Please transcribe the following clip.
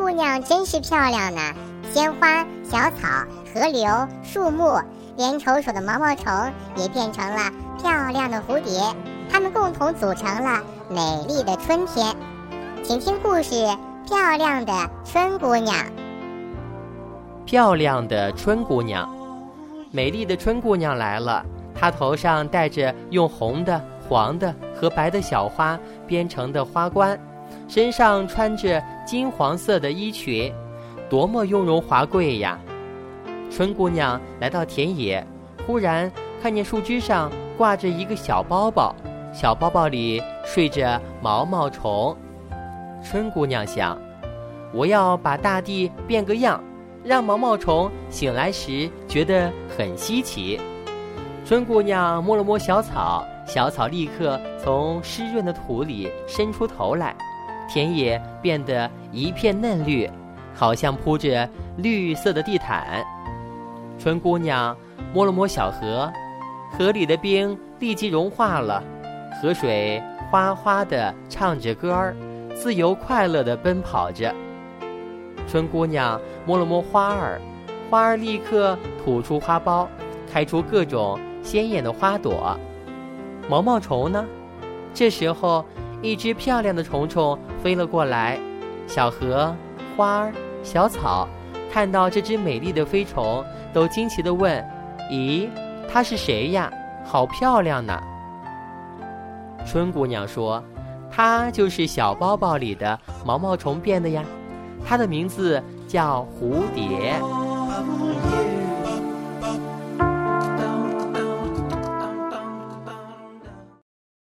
姑娘真是漂亮呢，鲜花、小草、河流、树木，连丑丑的毛毛虫也变成了漂亮的蝴蝶，它们共同组成了美丽的春天。请听故事《漂亮的春姑娘》。漂亮的春姑娘，美丽的春姑娘来了。她头上戴着用红的、黄的和白的小花编成的花冠。身上穿着金黄色的衣裙，多么雍容华贵呀！春姑娘来到田野，忽然看见树枝上挂着一个小包包，小包包里睡着毛毛虫。春姑娘想：我要把大地变个样，让毛毛虫醒来时觉得很稀奇。春姑娘摸了摸小草，小草立刻从湿润的土里伸出头来。田野变得一片嫩绿，好像铺着绿色的地毯。春姑娘摸了摸小河，河里的冰立即融化了，河水哗哗地唱着歌儿，自由快乐地奔跑着。春姑娘摸了摸花儿，花儿立刻吐出花苞，开出各种鲜艳的花朵。毛毛虫呢？这时候。一只漂亮的虫虫飞了过来，小河、花儿、小草看到这只美丽的飞虫，都惊奇地问：“咦，它是谁呀？好漂亮呢！”春姑娘说：“它就是小包包里的毛毛虫变的呀，它的名字叫蝴蝶。”